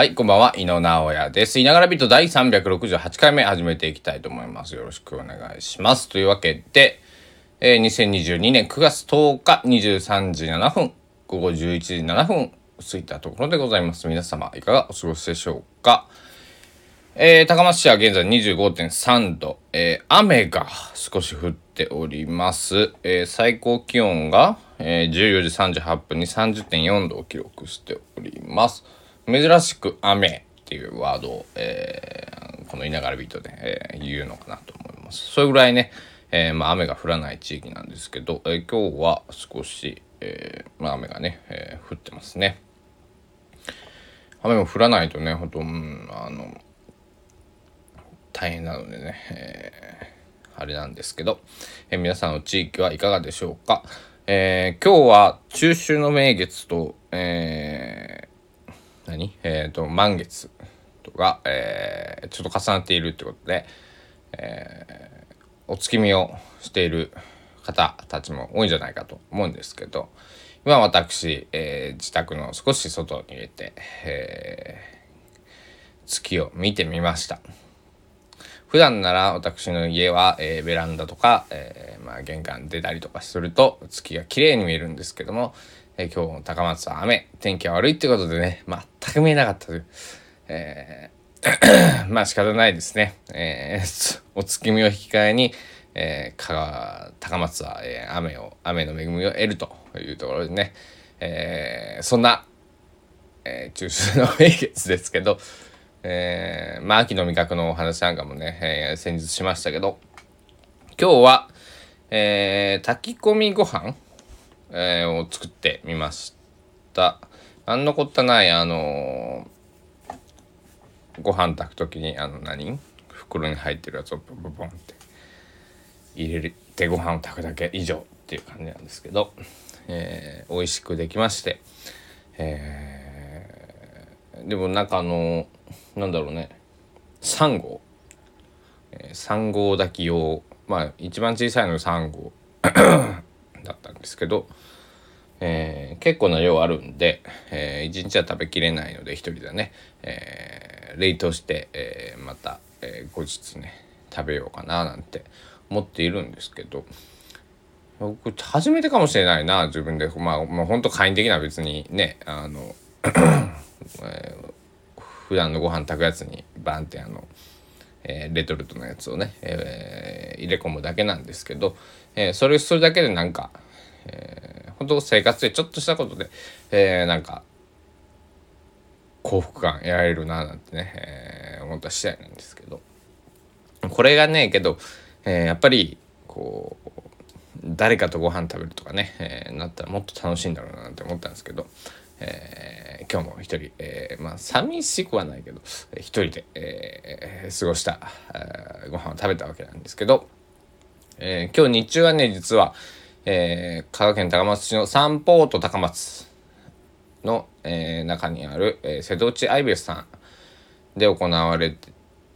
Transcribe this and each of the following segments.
はい、こんばんは、井野直哉です。いながらビート第368回目始めていきたいと思います。よろしくお願いします。というわけで、えー、2022年9月10日23時7分、午後11時7分過ぎたところでございます。皆様、いかがお過ごしでしょうか？えー、高松市は現在25.3度、えー、雨が少し降っております。えー、最高気温が、えー、14時38分に30.4度を記録しております。珍しく雨っていうワードを、えー、このいながらビートで、えー、言うのかなと思います。それぐらいね、えー、まあ、雨が降らない地域なんですけど、え今日は少し、えまあ、雨がね、え降ってますね。雨も降らないとね、ほんと、うん、あの、大変なのでね、え、あれなんですけど、え、皆さんの地域はいかがでしょうか？え、今日は中秋の名月と、えー、何？えっ、ー、と、満月とか、えー、ちょっと重なっているってことで、えー、お月見をしている方たちも多いんじゃないかと思うんですけど、今私、えー、自宅の少し外に入れて、えー、月を見てみました。普段なら私の家は、えー、ベランダとか、えー、まあ、玄関出たりとかすると月が綺麗に見えるんですけども、えー、今日の高松は雨、天気は悪いってことでね、全く見えなかったという、え まあ仕方ないですね。え お月見を引き換えに、えー、高松は、えー、雨を、雨の恵みを得るというところでね、えー、そんな、えー、中秋の名月ですけど、えー、まあ秋の味覚のお話なんかもね、えー、先日しましたけど、今日は、えー、炊き込みご飯、えー、を作ってみました。なんのこったない、あのー、ご飯炊く時に、あの何？袋に入ってるやつをボンボンって入れてご飯を炊くだけ以上っていう感じなんですけど、えー、美味しくできまして、えー、でもなんかあのーなんだろうね。3号、えー、3号炊き用。まあ一番小さいの3号だったんですけど、えー、結構な量あるんで、えー、1日は食べきれないので1人でね、えー、冷凍して、えー、また、え、後日ね食べようかななんて思っているんですけど僕初めてかもしれないな自分で。まあ、まあ、本当簡易的な別にねあの、え普段のご飯炊くやつにバンってあの、え、レトルトのやつをね、え、入れ込むだけなんですけど、えー、それするだけでなんか、えー、本当生活でちょっとしたことで、えー、なんか幸福感得られるななんてね、えー、思った次第なんですけど。これがねけど、えー、やっぱりこう誰かとご飯食べるとかね、えー、なったらもっと楽しいんだろうなって思ったんですけど、えー、今日も一人、えー、まあ寂しくはないけど一人で、えー、過ごした、えー、ご飯を食べたわけなんですけど、えー、今日日中はね実は、えー、香川県高松市のサンポート高松の、えー、中にある、えー、瀬戸内アイベスさんで行われ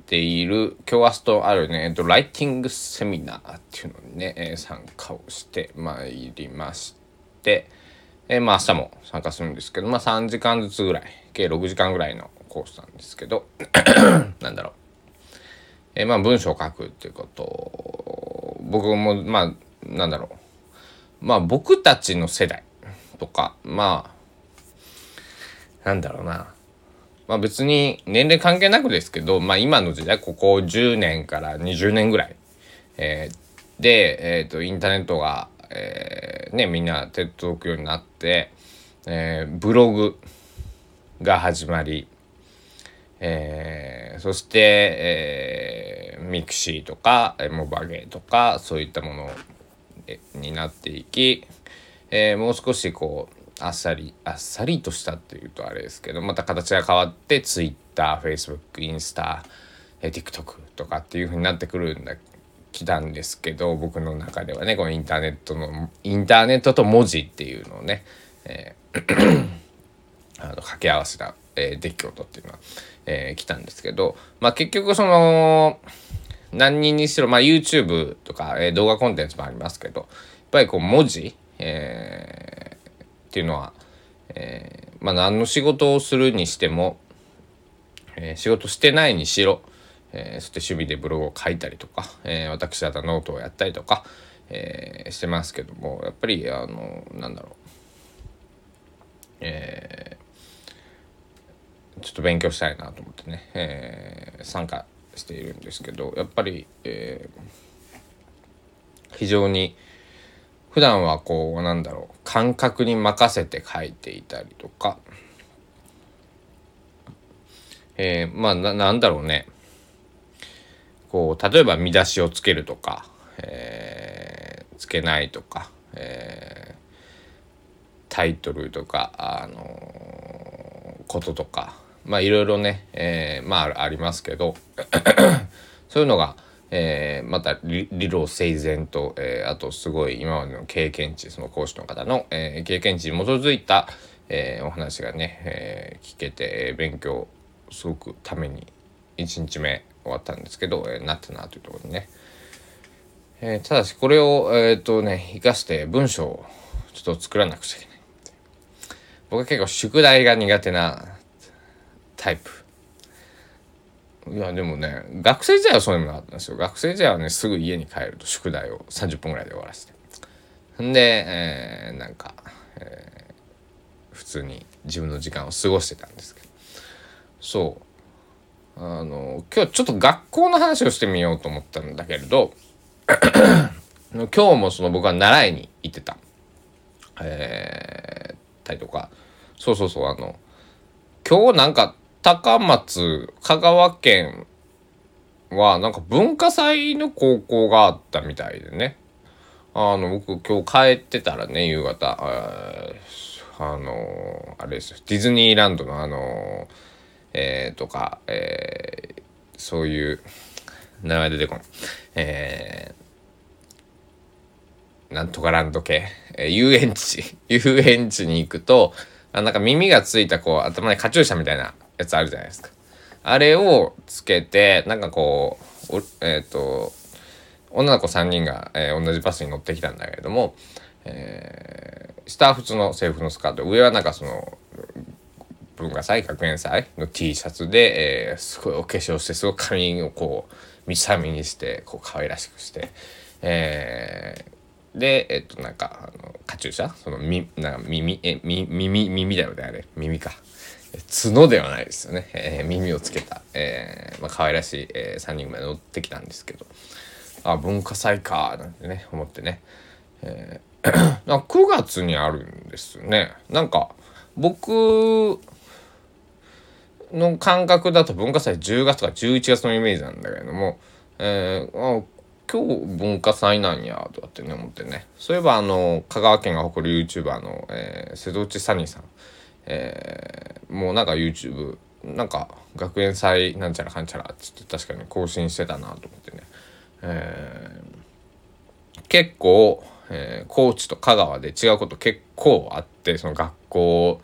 ている今日明日とあるね、えっと、ライティングセミナーっていうのにね、えー、参加をしてまいりまして、えー、まあ明日も参加するんですけど、まあ3時間ずつぐらい、計6時間ぐらいのコースなんですけど、なんだろう。えー、まあ文章を書くっていうことを、僕もまあ、なんだろう。まあ僕たちの世代とか、まあ、なんだろうな。まあ別に年齢関係なくですけど、まあ今の時代、ここ10年から20年ぐらい、えー、で、え、ー、と、インターネットがえー、ね、みんな手届くようになって、えー、ブログが始まり、えー、そして、えー、 mixi とかモバゲーとかそういったものになっていき、えー、もう少しこうあっさりあっさりとしたっていうとあれですけどまた形が変わって TwitterFacebook インスタえ TikTok とかっていう風になってくるんだ来たんですけど僕の中ではねこのインターネットのインターネットと文字っていうのをね、えー あの掛け合わせた、えー、出来事っていうのは、えー、来たんですけどまあ結局その何人にしろ、まあ、YouTube とか、えー、動画コンテンツもありますけどやっぱりこう文字、えー、っていうのは、えー、まあ何の仕事をするにしてもえー、仕事してないにしろ、えー、そして趣味でブログを書いたりとか、えー、私だったらノートをやったりとか、えー、してますけどもやっぱりあのなんだろうえー、ちょっと勉強したいなと思ってね、えー、参加しているんですけどやっぱり、えー、非常に普段はこうなんだろう感覚に任せて書いていたりとか、えー、まあなんだろうね。こう例えば見出しをつけるとか、えー、つけないとか、えー、タイトルとかあのこととかまあいろいろね、えー、まあありますけど そういうのが、えー、また理路整然と、えー、あとすごい今までの経験値その講師の方の、えー、経験値に基づいた、えー、お話がね、えー、聞けて勉強すごくために1日目終わったんですけど、えー、なったなというところでね、えー、ただしこれをえっ、ー、とね生かして文章をちょっと作らなくちゃいけない。僕は結構宿題が苦手なタイプ。いやでもね学生時代はそういうのがあったんですよ。学生時代はねすぐ家に帰ると宿題を30分ぐらいで終わらせて。んで、えー、なんか、えー、普通に自分の時間を過ごしてたんですけど。そう。あの今日ちょっと学校の話をしてみようと思ったんだけれど 今日もその僕は習いに行ってた、えー、たりとか。そうそうそうあの今日なんか高松香川県はなんか文化祭の高校があったみたいでね。あの僕今日帰ってたらね夕方あのあれですよ。ディズニーランドのあのえー、とか、えー、そういう名前出てこない。えー、なんとかランド系、えー、遊園地、遊園地に行くと、あなんか耳がついたこう頭にカチューシャみたいなやつあるじゃないですか。あれをつけて、なんかこう、えっ、ー、と、女の子3人が、えー、同じバスに乗ってきたんだけれども、えー、下は普通の制服のスカート、上はなんかその、文化祭学園祭の T シャツで、えー、すごいお化粧してすごい髪をこうみさみにしてこう可愛らしくして、えー、でえっとなんかあのカチューシャ？そのみなんか耳？えみ耳耳だよねあれ。耳か。角ではないですよね、えー、耳をつけた、えーまあ可愛らしい、えー、3人ぐらい乗ってきたんですけど。あ文化祭かなんてね思ってね、えー、9月にあるんですね。なんか僕の感覚だと文化祭10月とか11月のイメージなんだけれども、えー、あ今日文化祭なんやとかってね思ってね。そういえばあの香川県が誇る YouTuber の、えー、瀬戸内サニーさん、えー、もうなんか YouTube なんか学園祭なんちゃらかんちゃらっつって確かに更新してたなと思ってね、えー、結構、えー、高知と香川で違うこと結構あってその学校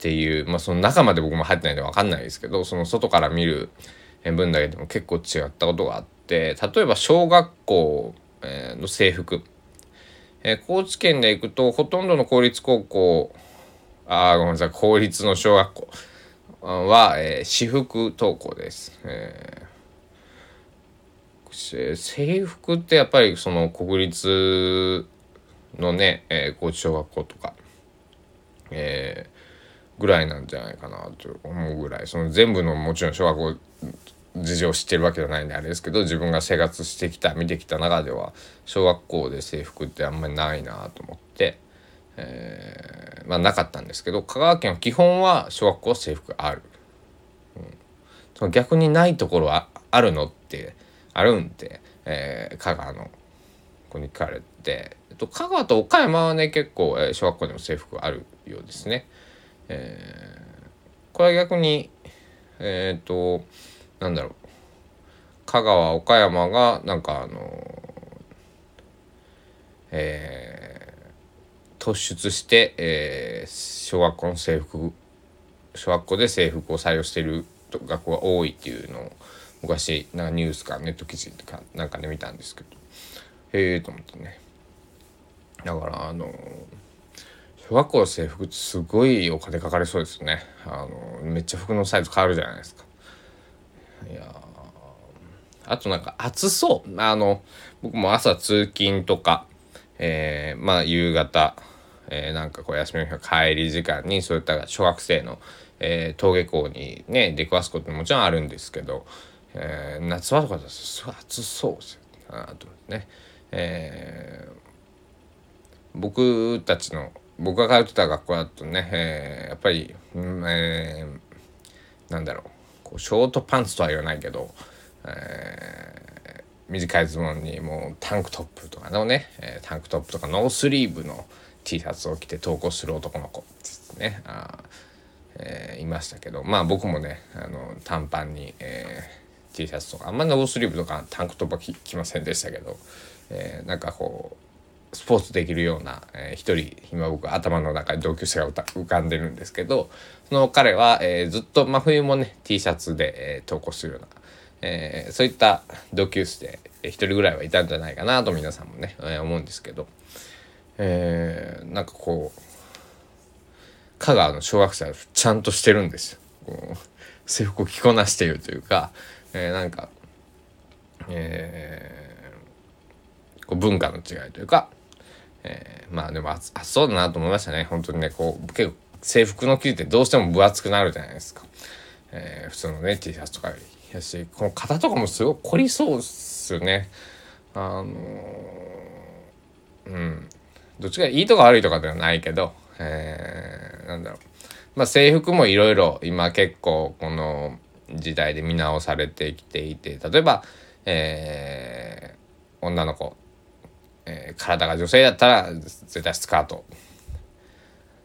っていう、まあ、その中まで僕も入ってないんで分かんないですけどその外から見る分だけでも結構違ったことがあって例えば小学校の制服、えー、高知県で行くとほとんどの公立高校あごめんなさい。公立の小学校。は、えー、私服登校です。えー、制服ってやっぱりその国立のね、えー、高知小学校とか、えー、ぐらいなんじゃないかなと思うぐらい。その全部のもちろん小学校事情を知ってるわけじゃないんであれですけど自分が生活してきた見てきた中では小学校で制服ってあんまりないなと思って、えー、まあなかったんですけど香川県は基本は小学校制服ある、うん、その逆にないところはあるのってあるんで、えー、香川の子に聞かれて、えっと、香川と岡山はね結構、えー、小学校でも制服あるようですね。えー、これは逆にえっ、となんだろう。香川岡山がなんかあのえー、突出して、えー、小学校の制服小学校で制服を採用している学校が多いっていうのを昔なんかニュースかネット記事とかなんかで見たんですけどへえと思ってね。だからあの小学校の制服ってすごいお金かかりそうですね。あのめっちゃ服のサイズ変わるじゃないですか。いやあとなんか暑そう。あの僕も朝通勤とかえー、まあ夕方、えー、なんかこう休みの日の帰り時間にそういった小学生の、えー、登下校にね出くわすことももちろんあるんですけど、えー、夏場とかだとすごい暑そうですよとね、えー、僕たちの僕が通ってた学校だとね、えー、やっぱり、うんえー、なんだろうこうショートパンツとは言わないけど、え短いズボンにもうタンクトップとかのね、えー、タンクトップとかノースリーブの T シャツを着て投稿する男の子。ですね。あ、えー、いましたけど。まあ僕もねあの短パンに、えー、T シャツとかあんまノースリーブとかタンクトップは着ませんでしたけど、えー、なんかこうスポーツできるような、えー、一人今僕頭の中に同級生が浮かんでるんですけどその彼は、えー、ずっと真冬もね T シャツで、えー、投稿するようなえー、そういった同級生一人ぐらいはいたんじゃないかなと皆さんもね、えー、思うんですけど、えー、なんかこう香川の小学生はちゃんとしてるんですよ。制服を着こなしているというか、えー、なんか、えー、こう文化の違いというか、えー、まあでも暑そうだなと思いましたね本当にねこう結構制服の生地ってどうしても分厚くなるじゃないですか、えー、普通のね T シャツとかより。やしこの型とかもすごい凝りそうっすよねあのうんどっちかいいとか悪いとかではないけど、えー、なんだろう。まあ制服もいろいろ今結構この時代で見直されてきていて例えば、えー、女の子、えー、体が女性だったら絶対スカート、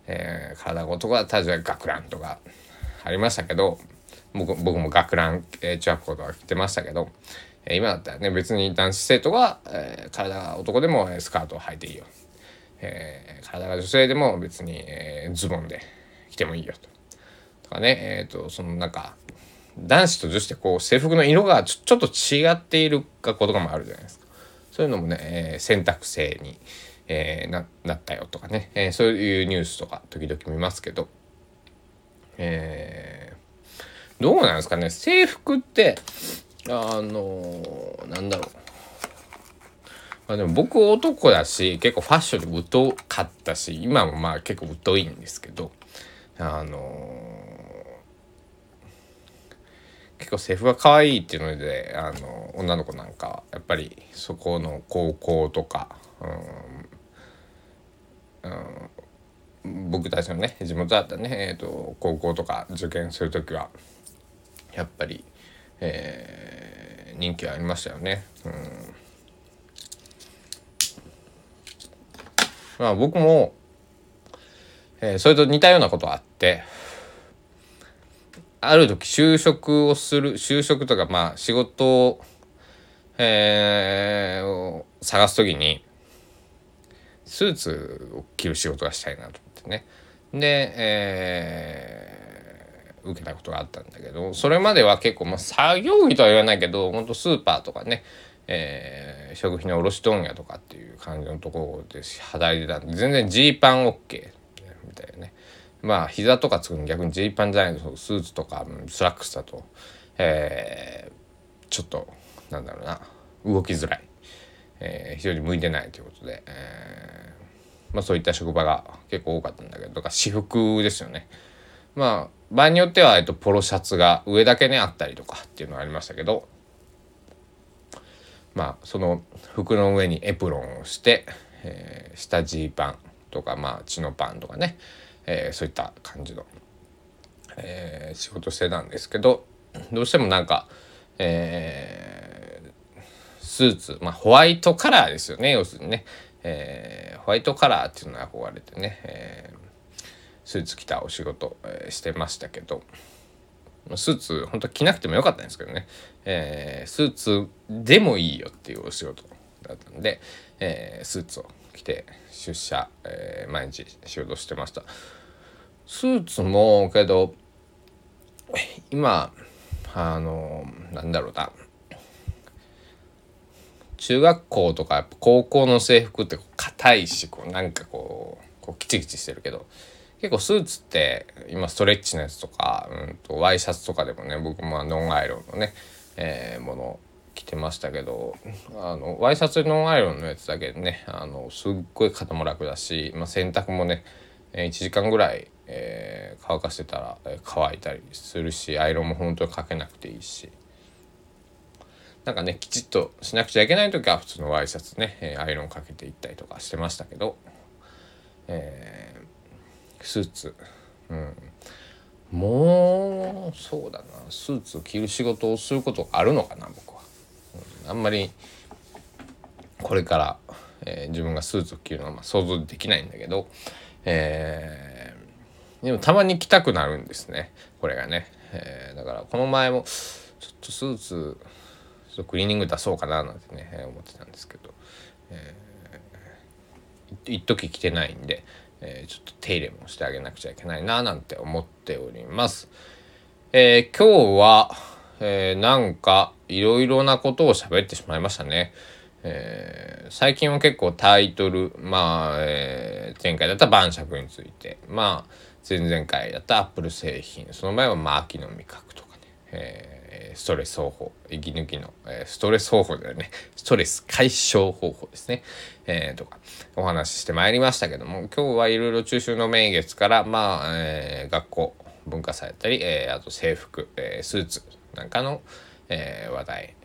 えー、体が男だったら学ランとかありましたけど僕僕も学ラン、えー、中学校とか着てましたけど、えー、今だったらね別に男子生徒が、えー、体が男でもスカートを履いていいよ、えー、体が女性でも別に、えー、ズボンで着てもいいよと。とかねえっ、ー、とそのなんか男子と女子でこう制服の色がちょっと違っている学校とかもあるじゃないですか。そういうのもね、えー、選択制に、えー、ななったよとかね、えー、そういうニュースとか時々見ますけど、えどうなんですかね制服ってあのなんだろうまあでも僕男だし結構ファッションで疎かったし今もまあ結構疎いんですけどあの結構制服が可愛いっていうのであの女の子なんかやっぱりそこの高校とか、うんうん、僕たちのね地元だったね、えーと高校とか受験する時はやっぱり、えー、人気ありましたよね。うんまあ僕も、えー、それと似たようなことあってある時就職をする就職とかまあ仕事を、えー、探す時にスーツを着る仕事がしたいなと思ってね。で、え受けたことがあったんだけどそれまでは結構まあ作業着とは言わないけどほんとスーパーとかね、えー、食品の卸問屋とかっていう感じのところで働いてたんで全然ジーパン OK みたいなね。まあ膝とかつくの逆にジーパンじゃないとスーツとかスラックスだと、えー、ちょっとなんだろうな。動きづらい、えー、非常に向いてないということで、えー、まあ、そういった職場が結構多かったんだけどとか私服ですよね。まあ場合によっては、えっと、ポロシャツが上だけねあったりとかっていうのがありましたけどまあその服の上にエプロンをして、えー、下ジーパンとかまあチノパンとかね、えー、そういった感じの、えー、仕事してたんですけどどうしてもなんか、えー、スーツまあホワイトカラーですよね要するにね、えー、ホワイトカラーっていうのに憧れてね、えースーツ着たお仕事、えー、してましたけどスーツ本当着なくてもよかったんですけどね、えー、スーツでもいいよっていうお仕事だったんで、えー、スーツを着て出社、えー、毎日仕事してました。スーツもけど今あのなんだろうな。中学校とか高校の制服って硬いしこうなんかこうこうキチキチしてるけど結構スーツって今ストレッチのやつとか、うんと、ワイシャツとかでもね僕もノンアイロンのね、えー、もの着てましたけどあのワイシャツノンアイロンのやつだけでねあのすっごい肩も楽だし、まあ、洗濯もね1時間ぐらい、えー、乾かしてたら、え乾いたりするしアイロンも本当にかけなくていいし。なんかねきちっとしなくちゃいけない時は普通のワイシャツね、えアイロンかけていったりとかしてましたけど、えー、スーツ。うん。もうそうだな。スーツを着る仕事をすることあるのかな僕は。あんまりこれから、えー、自分がスーツを着るのはま想像できないんだけど、えー、でもたまに着たくなるんですね。これがね、えー、だからこの前もちょっとスーツちょっとクリーニング出そうかななんてね、思ってたんですけど、えー、一時着てないんで、えー、ちょっと手入れもしてあげなくちゃいけないななんて思っております。えー、今日は、えー、なんかいろいろなことを喋ってしまいましたね。えー、最近は結構タイトル、まあ、えー、前回だった晩酌について、まあ、前々回だったアップル製品、その前はま、秋の味覚とかね、えー、ストレス方法、息抜きの、え、ストレス方法だよね、ストレス解消方法ですね、えー、とか、お話ししてまいりましたけども、今日はいろいろ中秋の名月から、まあ、えー、学校、文化祭だったり、えー、あと制服、え、スーツなんかの、え、話題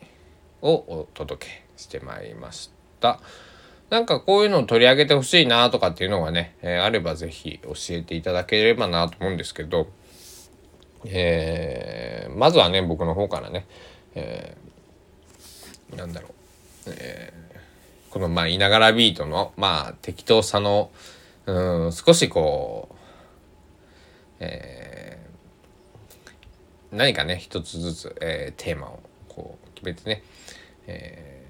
をお届けしてまいりました。なんかこういうのを取り上げてほしいなとかっていうのがね、え、あれば是非教えていただければなと思うんですけど、えー、まずはね僕の方からね、えー、なんだろう、えー、このまあいながらビートのまあ適当さのうん少しこう、えー、何かね一つずつ、えー、テーマをこう決めてね、え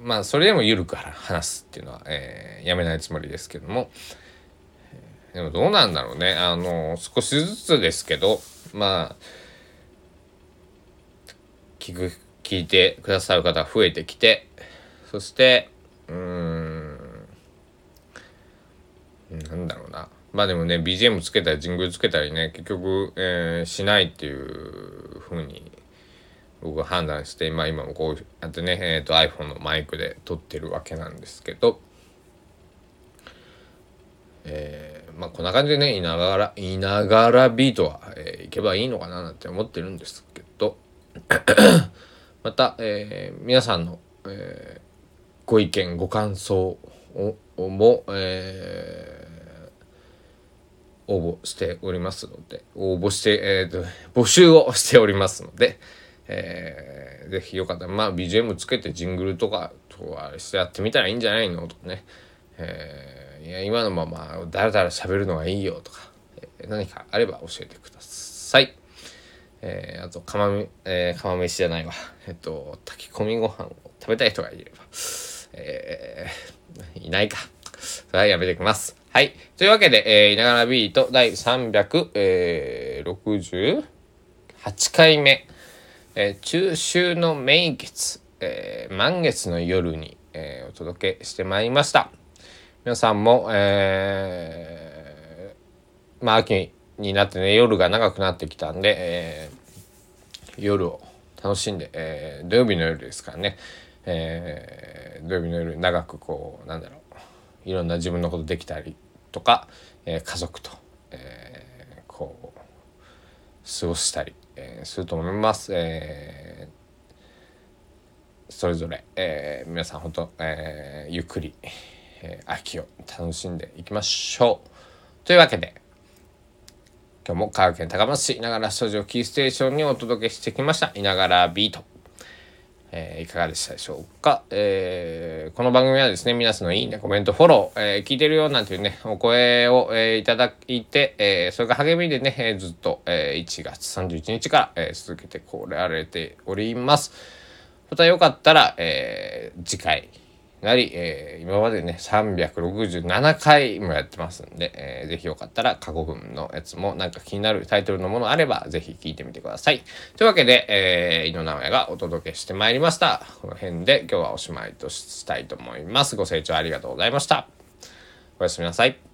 ー、まあそれでも緩く話すっていうのは、えー、やめないつもりですけども、でもどうなんだろうねあの少しずつですけどまあ聞く聞いてくださる方が増えてきてそしてうーんなんだろうな。まあでもね BGM つけたりジングルつけたりね結局、えー、しないっていうふうに僕は判断して、まあ、今もこうやってね、えーと、iPhone のマイクで撮ってるわけなんですけど、えー、まあこんな感じでねいながらいながらビートは、えー、いけばいいのかななんて思ってるんですけど また、えー、皆さんの、えー、ご意見ご感想をも、えー、応募しておりますので応募して、えーと募集をしておりますので、えー、ぜひよかったら、まあ BGM つけてジングルとかとはしてやってみたらいいんじゃないのとかね、えー、いや、今のままだらだら喋るのがいいよとか、えー、何かあれば教えてください。えー、あと、釜め、えー、釜飯じゃないわ。えっと、炊き込みご飯を食べたい人がいれば、えー、いないか。それはやめてきます。はい。というわけで、えー、いながらビート第368回目。えー、中秋の名月、えー、満月の夜に、えー、お届けしてまいりました。皆さんも、えー、まあ秋になってね、夜が長くなってきたんで、えー、夜を楽しんで、えー、土曜日の夜ですからね、えー、土曜日の夜長くこう、なんだろう、いろんな自分のことできたりとか、えー、家族と、えー、こう、過ごしたり、えー、すると思います。えー、それぞれ、えー、皆さん本当、えー、ゆっくり、えー、秋を楽しんでいきましょう。というわけで今日も香川県高松市ながらスタジオキーステーションにお届けしてきましたいながらビート。えー、いかがでしたでしょうか、えー、この番組はですね、皆さんのいいね、コメント、フォロー、えー、聞いてるよなんていうね、お声を、えー、いただいて、えー、それが励みでね、えー、ずっと、えー、1月31日から、えー、続けてこられております。またよかったら、えー、次回、なり、えー、今までね、367回もやってますんで、えー、ぜひよかったら過去分のやつもなんか気になるタイトルのものあれば、ぜひ聞いてみてください。というわけで、えー、井野直哉がお届けしてまいりました。この辺で今日はおしまいとしたいと思います。ご清聴ありがとうございました。おやすみなさい。